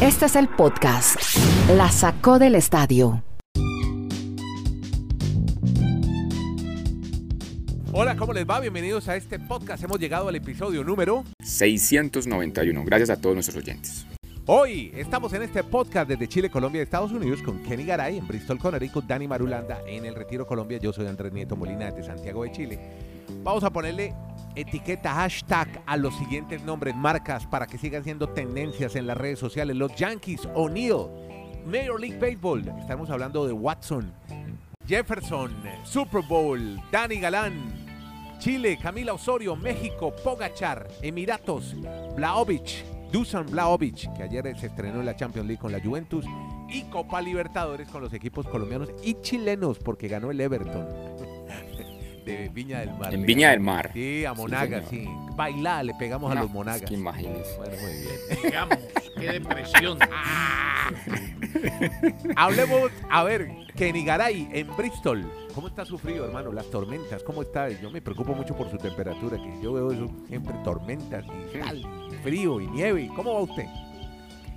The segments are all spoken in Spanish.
Este es el podcast. La sacó del estadio. Hola, ¿cómo les va? Bienvenidos a este podcast. Hemos llegado al episodio número 691. Gracias a todos nuestros oyentes. Hoy estamos en este podcast desde Chile, Colombia y Estados Unidos con Kenny Garay en Bristol, Connecticut, Dani Marulanda en el Retiro Colombia. Yo soy Andrés Nieto Molina de Santiago de Chile. Vamos a ponerle etiqueta hashtag a los siguientes nombres, marcas para que sigan siendo tendencias en las redes sociales. Los Yankees, O'Neill, Major League Baseball. Estamos hablando de Watson, Jefferson, Super Bowl, Dani Galán, Chile, Camila Osorio, México, Pogachar, Emiratos, Blaovic, Dusan Blaovic, que ayer se estrenó en la Champions League con la Juventus, y Copa Libertadores con los equipos colombianos y chilenos, porque ganó el Everton de Viña del Mar. En Viña del Mar. Sí, a Monagas, sí. señor. Bailá, le pegamos a los Monagas. es que imagínese. Bueno, muy bien. Digamos, qué depresión. Hablemos, a ver, Kenny Garay en Bristol. ¿Cómo está su frío, hermano? Las tormentas, ¿cómo está? Yo me preocupo mucho por su temperatura, que yo veo eso siempre tormentas y tal, frío y nieve. ¿Cómo va usted?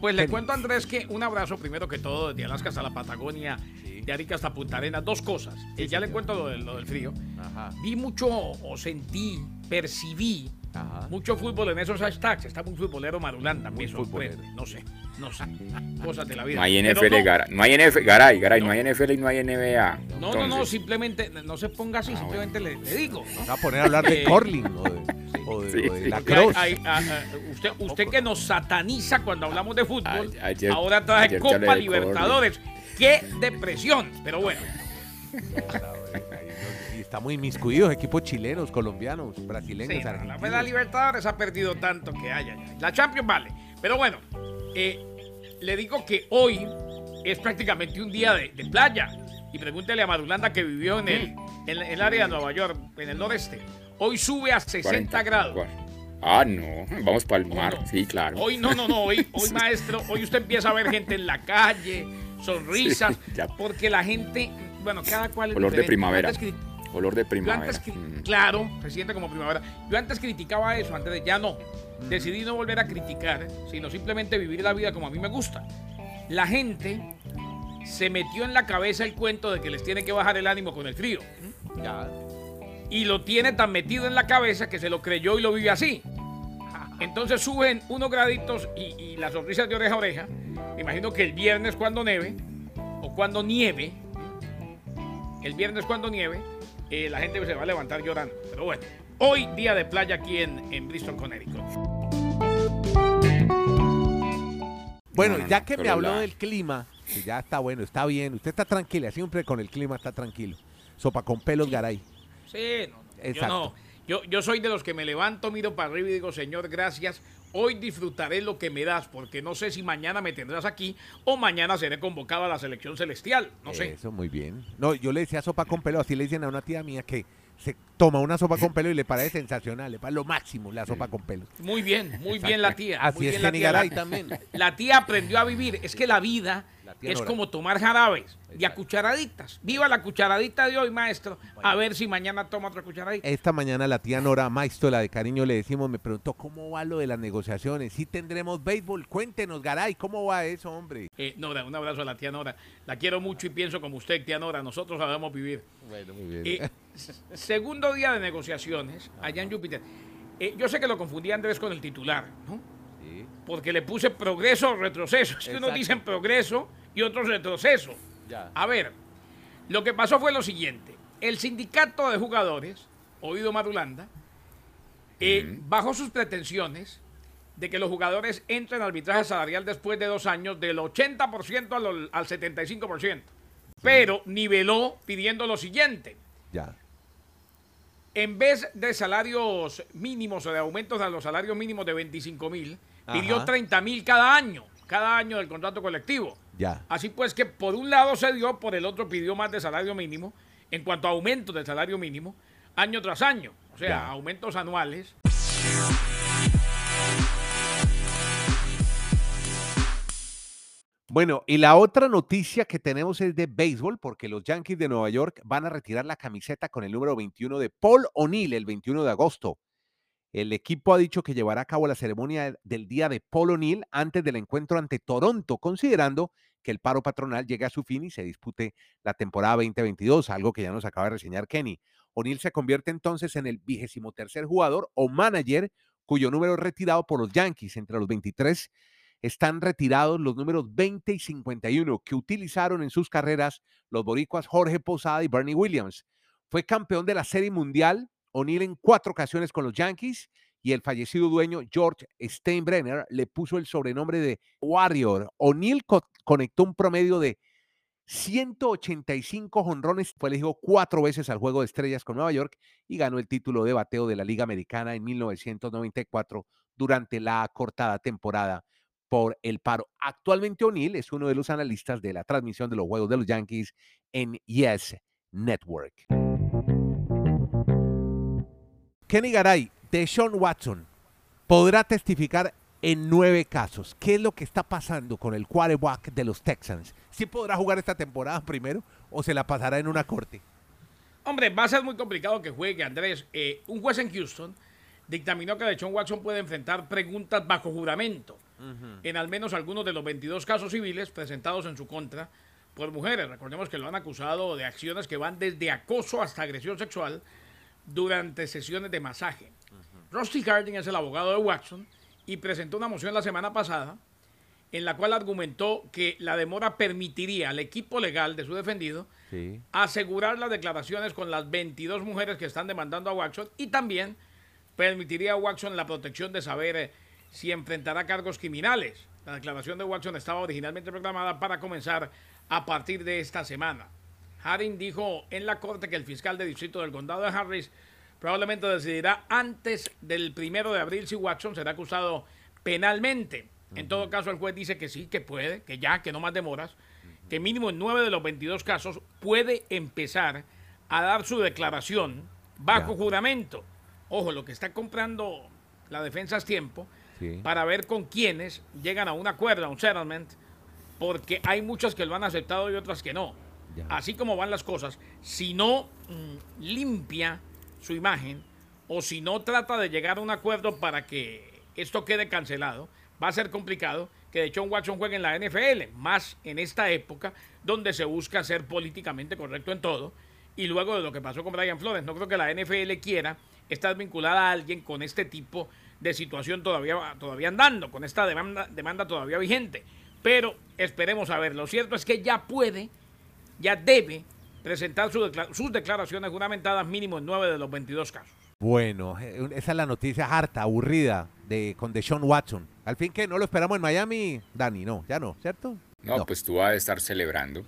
Pues le cuento a Andrés que un abrazo primero que todo desde Alaska hasta la Patagonia, de Arica hasta Punta Arenas. Dos cosas. Eh, ya le cuento lo del, lo del frío. Ajá, Vi mucho o sentí, percibí ajá. mucho fútbol en esos hashtags. Está muy futbolero Marulanda, Muy me sorprende. futbolero. No sé, no sé. Cosas de la vida. No hay NFL, no, Garay. No hay NFL, Garay, Garay, no. No. hay NFL y no hay NBA. No, no, no, Entonces, simplemente no se ponga así, Ah, simplemente le, le digo. ¿no? Va a poner a hablar de Eh, curling o de, o de- sí, o de sí. la cross. hay- hay- ah, ah, usted, usted que nos sataniza cuando hablamos de fútbol, Ay- ayer- ahora trae ayer Copa de Libertadores. ¡Qué depresión! Pero bueno, Y está muy inmiscuidos, equipos chilenos, colombianos, brasileños, sí, la, argentinos. la Libertadores ha perdido tanto que haya. La Champions vale. Pero bueno, eh, le digo que hoy es prácticamente un día de, de playa. Y pregúntele a Madulanda que vivió en el, en el área de Nueva York, en el noreste. Hoy sube a 60 40, grados. Ah, no. Vamos para el mar. no. Sí, claro. Hoy no, no, no, hoy, hoy maestro, hoy usted empieza a ver gente en la calle, sonrisas, Sí, porque la gente, bueno, cada cual es Olor de primavera. Olor de primavera. antes Mm. claro, se siente como primavera. Yo antes criticaba eso, antes de ya no. Decidí no volver a criticar, sino simplemente vivir la vida como a mí me gusta. La gente se metió en la cabeza el cuento de que les tiene que bajar el ánimo con el frío. Ya. Y lo tiene tan metido en la cabeza que se lo creyó y lo vive así. Entonces suben unos graditos y, y las sonrisas de oreja a oreja. Me imagino que el viernes cuando nieve, o cuando nieve, el viernes cuando nieve, eh, la gente se va a levantar llorando. Pero bueno, hoy día de playa aquí en, en Bristol, Connecticut. Bueno, No, no, ya que me habló la- del clima, que ya está bueno, está bien, usted está tranquila, siempre con el clima está tranquilo. Sopa con pelos, Garay. Sí, no, no, yo Exacto. no. Yo, yo soy de los que me levanto, miro para arriba y digo, Señor, gracias. Hoy disfrutaré lo que me das, porque no sé si mañana me tendrás aquí o mañana seré convocado a la selección celestial. No sé. Eso, muy bien. No, yo le decía sopa con pelo, así le dicen a una tía mía que se toma una sopa con pelo y le parece sensacional, le parece lo máximo la sopa con pelo. Muy bien, muy bien la tía. Así muy es bien la tía. La- también. La tía aprendió a vivir. Es que la vida Es como tomar jarabes y a cucharaditas. Viva la cucharadita de hoy, maestro. A ver si mañana toma otra cucharadita. Esta mañana la tía Nora Maestro, la de cariño, le decimos, me preguntó cómo va lo de las negociaciones. Si tendremos béisbol, cuéntenos, Garay, ¿cómo va eso, hombre? Eh, Nora, un abrazo a la tía Nora. La quiero mucho y pienso como usted, tía Nora. Nosotros sabemos vivir. Bueno, muy bien. Eh, segundo día de negociaciones allá en Júpiter. Eh, yo sé que lo confundí Andrés con el titular, ¿no? Sí, Porque le puse progreso o retroceso. Es que unos dicen progreso y otros retroceso. ya. A ver, lo que pasó fue lo siguiente. El sindicato de jugadores, oído Marulanda, eh, bajó sus pretensiones de que los jugadores entren al arbitraje salarial después de dos años del 80% al, al 75%. Pero niveló pidiendo lo siguiente. Ya. En vez de salarios mínimos o de aumentos a los salarios mínimos de 25 mil, pidió Ajá. 30 mil cada año, cada año del contrato colectivo. Ya. Así pues que por un lado se dio, por el otro pidió más de salario mínimo en cuanto a aumentos del salario mínimo año tras año. O sea, Ya. aumentos anuales. Bueno, y la otra noticia que tenemos es de béisbol, porque los Yankees de Nueva York van a retirar la camiseta con el número 21 de Paul O'Neill el 21 de agosto. El equipo ha dicho que llevará a cabo la ceremonia del día de Paul O'Neill antes del encuentro ante Toronto, considerando que el paro patronal llegue a su fin y se dispute la temporada 2022, algo que ya nos acaba de reseñar Kenny. O'Neill se convierte entonces en el vigésimo tercer jugador o manager cuyo número es retirado por los Yankees. Entre los 23 están retirados los números 20 y 51 que utilizaron en sus carreras los boricuas Jorge Posada y Bernie Williams. Fue campeón de la Serie Mundial O'Neill en cuatro ocasiones con los Yankees y el fallecido dueño George Steinbrenner le puso el sobrenombre de Warrior. O'Neill co conectó un promedio de 185 jonrones, fue elegido cuatro veces al Juego de Estrellas con Nueva York y ganó el título de bateo de la Liga Americana en 1994 durante la acortada temporada por el paro. Actualmente O'Neill es uno de los analistas de la transmisión de los Juegos de los Yankees en Yes Network. Kenny Garay, de Sean Watson, podrá testificar en nueve casos. ¿Qué es lo que está pasando con el quarterback de los Texans? ¿Sí podrá jugar esta temporada primero o se la pasará en una corte? Hombre, va a ser muy complicado que juegue, Andrés. Eh, un juez en Houston dictaminó que Sean Watson puede enfrentar preguntas bajo juramento uh -huh. en al menos algunos de los 22 casos civiles presentados en su contra por mujeres. Recordemos que lo han acusado de acciones que van desde acoso hasta agresión sexual durante sesiones de masaje. Uh -huh. Rusty Harding es el abogado de Watson y presentó una moción la semana pasada en la cual argumentó que la demora permitiría al equipo legal de su defendido sí. asegurar las declaraciones con las 22 mujeres que están demandando a Watson y también permitiría a Watson la protección de saber eh, si enfrentará cargos criminales. La declaración de Watson estaba originalmente programada para comenzar a partir de esta semana. Harding dijo en la corte que el fiscal de distrito del condado de Harris probablemente decidirá antes del primero de abril si Watson será acusado penalmente. En todo caso, el juez dice que sí, que puede, que ya, que no más demoras, que mínimo en nueve de los 22 casos puede empezar a dar su declaración bajo ya. juramento. Ojo, lo que está comprando la defensa es tiempo sí. para ver con quiénes llegan a un acuerdo, a un settlement, porque hay muchas que lo han aceptado y otras que no. Así como van las cosas, si no mmm, limpia su imagen o si no trata de llegar a un acuerdo para que esto quede cancelado, va a ser complicado que de John Watson juegue en la NFL, más en esta época donde se busca ser políticamente correcto en todo. Y luego de lo que pasó con Brian Flores, no creo que la NFL quiera estar vinculada a alguien con este tipo de situación todavía, todavía andando, con esta demanda, demanda todavía vigente. Pero esperemos a ver. Lo cierto es que ya puede, ya debe presentar su declara sus declaraciones juramentadas mínimo en 9 de los 22 casos. Bueno, eh, esa es la noticia harta, aburrida de con Deshaun Watson. Al fin que no lo esperamos en Miami, Dani, no, ya no, ¿cierto? No, no. pues tú vas a estar celebrando.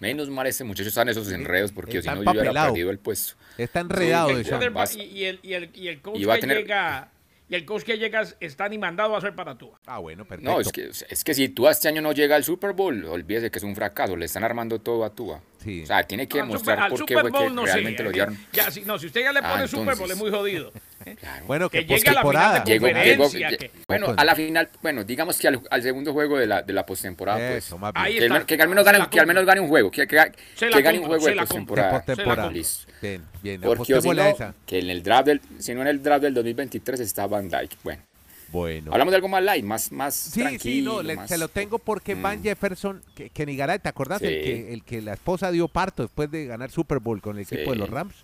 Menos mal ese muchacho está en esos enredos porque si no yo hubiera perdido el puesto. Está enredado. Sí, y, y, el, y, el, y el coach y que tener... llega y el coach que llega está ni mandado a hacer para Tua. Ah, bueno, perfecto. No, es que, es que si Tua este año no llega al Super Bowl, olvídese que es un fracaso, le están armando todo a Tua. Sí. O sea, tiene que demostrar por qué fue que no realmente sé, lo dieron. Ya, si, no, si usted ya le pone ah, Super Bowl es muy jodido. ¿Eh? Claro. Bueno, que, que llegue a la final de llegó, llegó, que... Bueno, a la final, bueno, digamos que al, al segundo juego de la, de la postemporada, pues. Ahí que, está, que, al menos gane, que al menos gane un juego, que, que, que gane un juego de postemporada. postemporada. Listo. Bien, bien. Porque si no, que en el draft del, si no en el draft del 2023 está Van Dyke. Bueno. Bueno. Hablamos de algo más light, más, más sí, tranquilo. Sí, no, le, más... se lo tengo porque mm. Van Jefferson, que, que Nigaray, ¿te acordás? Sí. El, que, el que la esposa dio parto después de ganar Super Bowl con el equipo sí. de los Rams.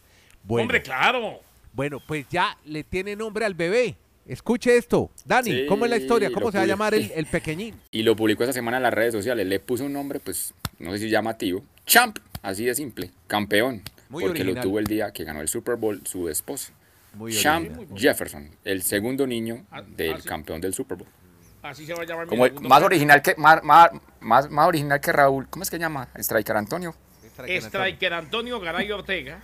Bueno, Hombre, claro. Bueno, pues ya le tiene nombre al bebé. Escuche esto. Dani, sí, ¿cómo es la historia? ¿Cómo se va a llamar el, el, pequeñín? Y lo publicó esta semana en las redes sociales. Le puso un nombre, pues, no sé si llamativo. Champ, así de simple. Campeón. Muy porque original. lo tuvo el día que ganó el Super Bowl su esposa. Muy Champ original. Jefferson, el segundo niño Ah, del ah, sí. campeón del Super Bowl. Así se va a llamar Como el- más original que más, más, más, más original que Raúl. ¿Cómo es que se llama? Striker Antonio. Striker Antonio Garay Ortega.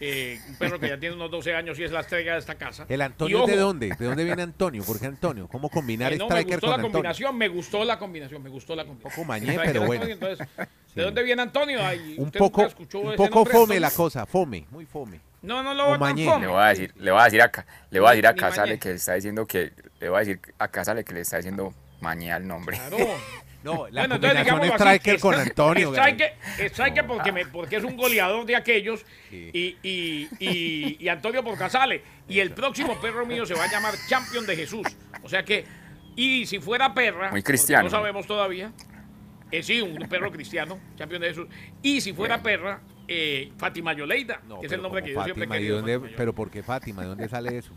Eh, un perro que ya tiene unos 12 años y es la estrella de esta casa. ¿El Y Antonio ojo, de dónde? ¿De dónde viene Antonio? ¿Por qué Antonio? ¿Cómo combinar eh, no, me Striker gustó con la Antonio? combinación, me gustó la combinación, me gustó la combinación. poco mañé, pero bueno. Antonio, entonces, ¿De dónde viene Antonio? Ay, Un ¿usted poco, un poco fome la cosa, fome, muy fome. No, no lo mañé. fome. Le voy a decir, le voy a decir acá, le voy a decir a Casale mañé. que le está diciendo que, le voy a decir a Casale que le está diciendo mañé al nombre. Claro. No, la bueno, combinación entonces, striker con Antonio. Striker, striker porque, me, porque es un goleador de aquellos y, y, y, Antonio por Casale. Y el próximo perro mío se va a llamar Champion de Jesús. O sea que, y si fuera perra, Muy cristiano. no sabemos todavía. Eh, sí, un perro cristiano, Champion de Jesús. Y si fuera perra, eh, Fátima Yoleida, que es el nombre que yo siempre he querido. ¿Pero por qué Fátima? ¿De dónde sale eso?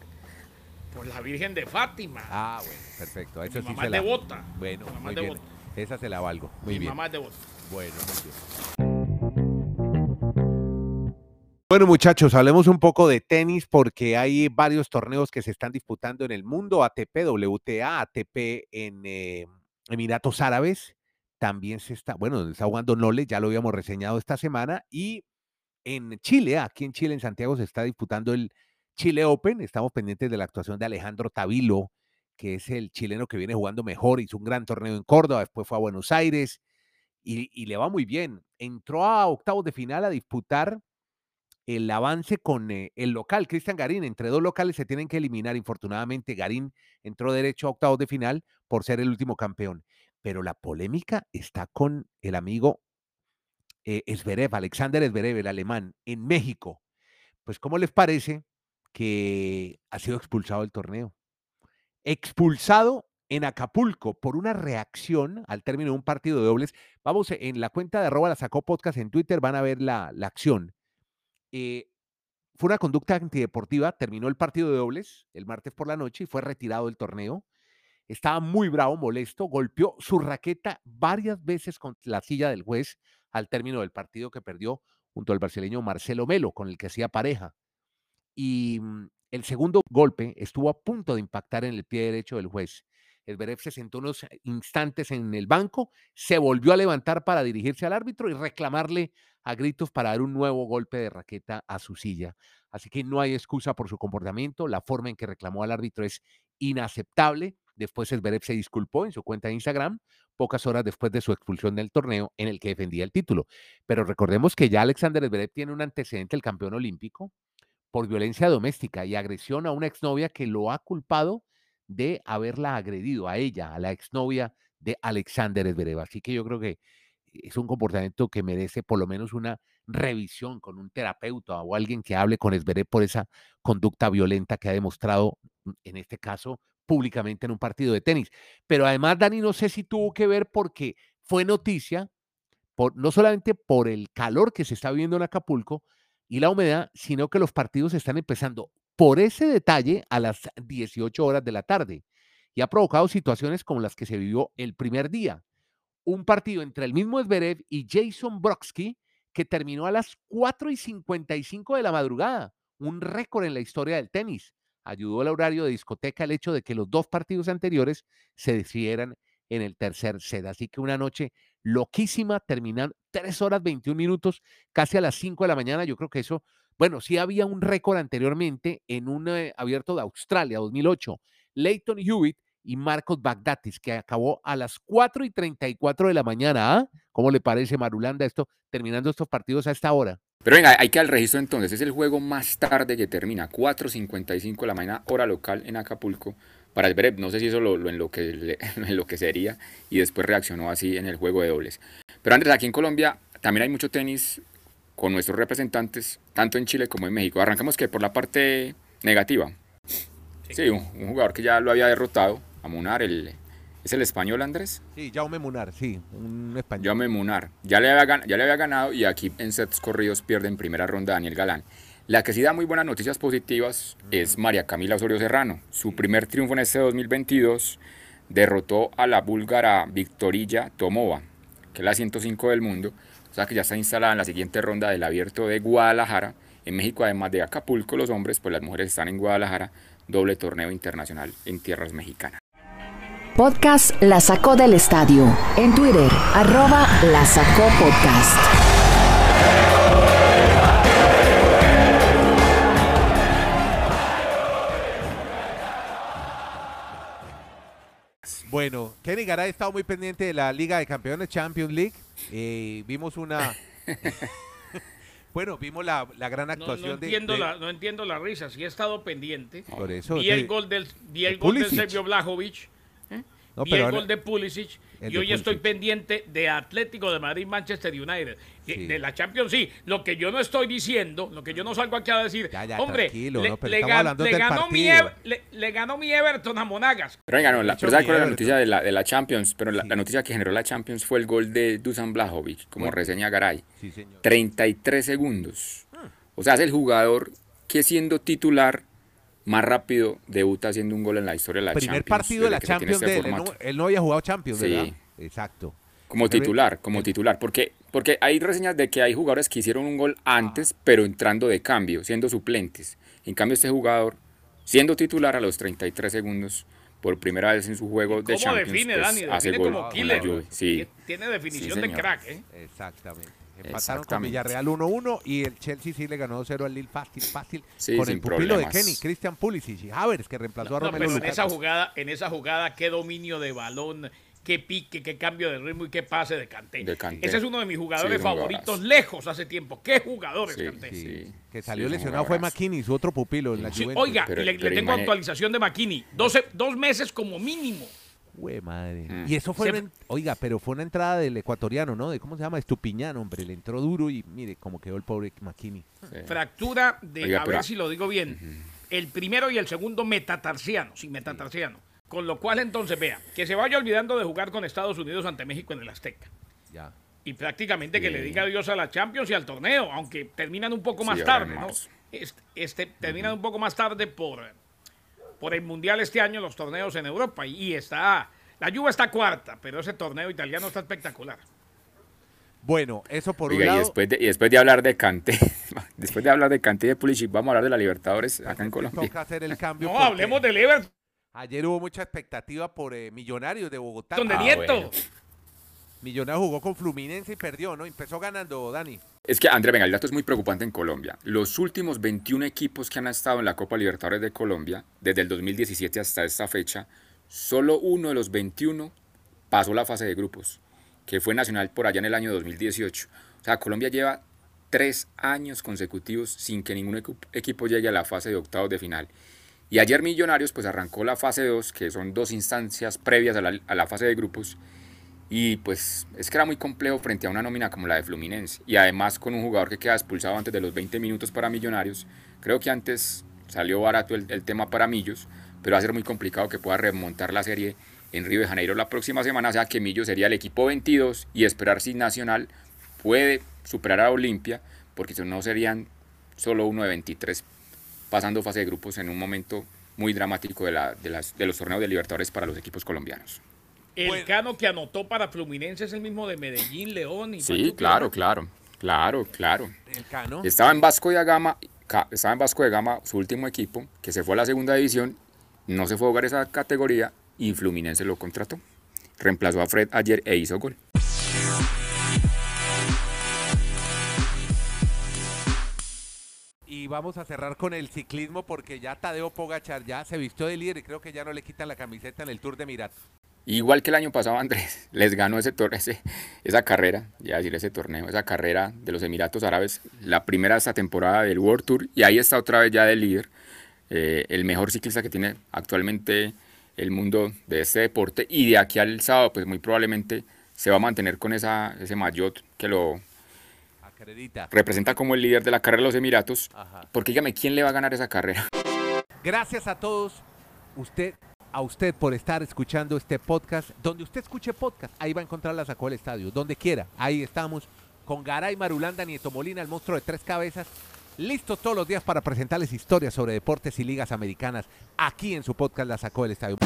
Por la Virgen de Fátima. Ah, bueno, perfecto. Eso Mi mamá es devota. Bueno, muy bien. Esa se la valgo. Muy Mi bien. mamá es devota. Bueno, muy bien. Bueno, muchachos, hablemos un poco de tenis porque hay varios torneos que se están disputando en el mundo, ATP, WTA, ATP en eh, Emiratos Árabes, también se está, bueno, está jugando Nole, ya lo habíamos reseñado esta semana, y en Chile, aquí en Chile, en Santiago, se está disputando el Chile Open. Estamos pendientes de la actuación de Alejandro Tavilo, que es el chileno que viene jugando mejor, hizo un gran torneo en Córdoba, después fue a Buenos Aires y, le va muy bien. Entró a octavos de final a disputar el avance con eh, el local, Cristian Garín. Entre dos locales se tienen que eliminar. Infortunadamente, Garín entró derecho a octavos de final por ser el último campeón pero la polémica está con el amigo eh, Esberev, Alexander Esberev, el alemán, en México. Pues, ¿cómo les parece que ha sido expulsado del torneo? Expulsado en Acapulco por una reacción al término de un partido de dobles. Vamos, en la cuenta de arroba la sacó podcast en Twitter, van a ver la, acción. Eh, fue una conducta antideportiva, terminó el partido de dobles el martes por la noche y fue retirado del torneo. Estaba muy bravo, molesto, golpeó su raqueta varias veces con la silla del juez al término del partido que perdió junto al brasileño Marcelo Melo, con el que hacía pareja. Y mm, el segundo golpe estuvo a punto de impactar en el pie derecho del juez. El Beref se sentó unos instantes en el banco, se volvió a levantar para dirigirse al árbitro y reclamarle a gritos para dar un nuevo golpe de raqueta a su silla. Así que no hay excusa por su comportamiento. La forma en que reclamó al árbitro es inaceptable. Después Zverev se disculpó en su cuenta de Instagram, pocas horas después de su expulsión del torneo en el que defendía el título. Pero recordemos que ya Alexander Zverev tiene un antecedente, el campeón olímpico, por violencia doméstica y agresión a una exnovia que lo ha culpado de haberla agredido a ella, a la exnovia de Alexander Zverev. Así que yo creo que es un comportamiento que merece por lo menos una revisión con un terapeuta o alguien que hable con Zverev por esa conducta violenta que ha demostrado, mm, en este caso, públicamente en un partido de tenis. Pero además, Dani, no sé si tuvo que ver porque fue noticia, por, no solamente por el calor que se está viviendo en Acapulco y la humedad, sino que los partidos están empezando por ese detalle a las 18 horas de la tarde y ha provocado situaciones como las que se vivió el primer día. Un partido entre el mismo Zverev y Jason Brodsky que terminó a las 4 y 55 de la madrugada, un récord en la historia del tenis ayudó al horario de discoteca el hecho de que los dos partidos anteriores se decidieran en el tercer set. Así que una noche loquísima, terminan 3 horas 21 minutos, casi a las 5 de la mañana. Yo creo que eso, bueno, sí había un récord anteriormente en un eh, abierto de Australia 2008. Leighton Hewitt y Marcos Bagdatis, que acabó a las 4 y 34 de la mañana. ¿ah? ¿Cómo le parece, Marulanda, esto, terminando estos partidos a esta hora? Pero venga, hay que al registro entonces. Es el juego más tarde que termina, 4.55 de la mañana, hora local en Acapulco. Para el Breb, no sé si eso lo, lo, que sería y después reaccionó así en el juego de dobles. Pero Andrés, aquí en Colombia también hay mucho tenis con nuestros representantes, tanto en Chile como en México. Arrancamos que por la parte negativa. Sí, un, un jugador que ya lo había derrotado, a Munar, el, ¿Es el español, Andrés? Sí, Jaume Munar, sí, un español. Jaume Munar. Ya le, había, ya le había ganado y aquí en sets corridos pierde en primera ronda Daniel Galán. La que sí da muy buenas noticias positivas es María Camila Osorio Serrano. Su primer triunfo en este 2022 derrotó a la búlgara Victorilla Tomova, que es la 105 del mundo. O sea que ya está instalada en la siguiente ronda del abierto de Guadalajara. En México, además de Acapulco, los hombres, pues las mujeres están en Guadalajara, doble torneo internacional en tierras mexicanas. Podcast La Sacó del Estadio. En Twitter, arroba La Sacó Podcast. Bueno, Kenny Garay ha estado muy pendiente de la Liga de Campeones Champions League. Eh, vimos una... Bueno, vimos la, gran actuación no, entiendo La, no entiendo la risa, sí he estado pendiente. Por eso. Vi el gol del, vi el gol del Sergio Blajovic No, pero el ahora- gol de Pulisic y hoy estoy pendiente de Atlético de Madrid, Manchester United. Sí. De la Champions, sí. Lo que yo no estoy diciendo, lo que yo no salgo aquí a decir, Ya, ya, hombre, le, no, gan- ganó mi partido. Ever- le, le ganó mi Everton a Monagas. Pero venga, no, la, pero ¿sabe cuál es la noticia de la, de la Champions? Pero la, Sí. la noticia que generó la Champions fue el gol de Dusan Blajovic, como Bueno. reseña Garay. Sí, señor. 33 segundos. Ah. O sea, es el jugador que siendo titular más rápido debuta haciendo un gol en la historia de la Primer Champions. partido de la Champions este de él. Él no, formato. él no había jugado Champions, Sí. ¿verdad? Exacto. Como titular, como titular. Porque, porque hay reseñas de que hay jugadores que hicieron un gol Ah. antes, pero entrando de cambio, siendo suplentes. En cambio, este jugador, siendo titular a los 33 segundos, por primera vez en su juego de ¿Cómo Champions, define, pues, Dani? hace Define gol como con killer. Sí. Tiene definición Sí, de crack, ¿eh? Exactamente. Empataron con. Villarreal 1-1 y el Chelsea sí le ganó 2-0 al Lille fácil, fácil. Sí, con el pupilo problemas. de Kenny, Christian Pulisic y Havertz, que reemplazó a No, Romelu pero en esa jugada, en esa jugada, qué dominio de balón, qué pique, qué cambio de ritmo y qué pase de Kanté. Ese es uno de mis jugadores Sí, favoritos lejos hace tiempo. ¿Qué jugadores, Sí, Kanté? Sí, Sí. que salió lesionado fue. McKinney, su otro pupilo en la Sí, Juventus. oiga, Pero- y le, pero le tengo imagine- actualización de McKinney. 12 dos meses como mínimo. Güey, madre. Mm. Y eso fue, oiga, pero fue una entrada del ecuatoriano, ¿no? De cómo se llama, Estupiñán, hombre. Le entró duro y mire cómo quedó el pobre McKinney. Sí. Fractura de, Oiga, a pero- ver si lo digo bien, el primero y el segundo metatarsiano, sí, metatarsiano. Con lo cual, entonces, vea, que se vaya olvidando de jugar con Estados Unidos ante México en el Azteca. Ya. y prácticamente que Sí. le diga adiós a la Champions y al torneo, aunque terminan un poco Sí, más tarde, ¿no? Este, este, terminan un poco más tarde por, por el Mundial este año, los torneos en Europa. Y, y está, la Juve está cuarta, pero ese torneo italiano está espectacular. Bueno, eso por un Oiga, y después, de, y después de hablar de Kanté, después de hablar de Kanté y de Pulisic, vamos a hablar de la Libertadores acá en Colombia. Toca hacer el cambio. No, hablemos del Everton, Ayer hubo mucha expectativa por eh, Millonarios de Bogotá. de Ah, Nieto. bueno. Millonarios jugó con Fluminense y perdió, ¿no? Empezó ganando, Dani. Es que, André, venga, el dato es muy preocupante en Colombia. Los últimos 21 equipos que han estado en la Copa Libertadores de Colombia, desde el 2017 hasta esta fecha, solo uno de los 21 pasó la fase de grupos, que fue Nacional por allá en el año 2018. O sea, Colombia lleva tres años consecutivos sin que ningún equ- equipo llegue a la fase de octavos de final. Y ayer Millonarios pues arrancó la fase 2, que son dos instancias previas a la, a la fase de grupos. Y pues es que era muy complejo frente a una nómina como la de Fluminense. Y además con un jugador que queda expulsado antes de los 20 minutos para Millonarios. Creo que antes salió barato el, tema para Millos, pero va a ser muy complicado que pueda remontar la serie en Río de Janeiro la próxima semana. O sea que Millos sería el equipo 22 y esperar si Nacional puede superar a Olimpia, porque si no serían solo uno de 23 pasando fase de grupos en un momento muy dramático de, la- de las, de los torneos de Libertadores para los equipos colombianos. El Bueno. cano que anotó para Fluminense es el mismo de Medellín, León y Sí, Pachuca. claro, claro, claro, claro. El Cano. Estaba en Vasco de Gama, estaba en Vasco de Gama, su último equipo, que se fue a la segunda división, no se fue a jugar esa categoría y Fluminense lo contrató. Reemplazó a Fred ayer e hizo gol. Y vamos a cerrar con el ciclismo porque ya Tadeo Pogachar ya se vistió de líder y creo que ya no le quitan la camiseta en el Tour de Mirat. Igual que el año pasado, Andrés, les ganó ese, ese- esa carrera, ya decir ese torneo, esa carrera de los Emiratos Árabes, la primera de esta temporada del World Tour, y ahí está otra vez ya de líder, eh, el mejor ciclista que tiene actualmente el mundo de este deporte, y de aquí al sábado, pues muy probablemente se va a mantener con esa, ese maillot que lo Acredita. representa como el líder de la carrera de los Emiratos, Ajá. porque dígame, ¿quién le va a ganar esa carrera? Gracias a todos, usted, a usted por estar escuchando este podcast. Donde usted escuche podcast, ahí va a encontrar la sacó del estadio. Donde quiera, ahí estamos con Garay Marulanda, Nieto Molina, el monstruo de tres cabezas. Listos todos los días para presentarles historias sobre deportes y ligas americanas aquí en su podcast La Sacó del Estadio.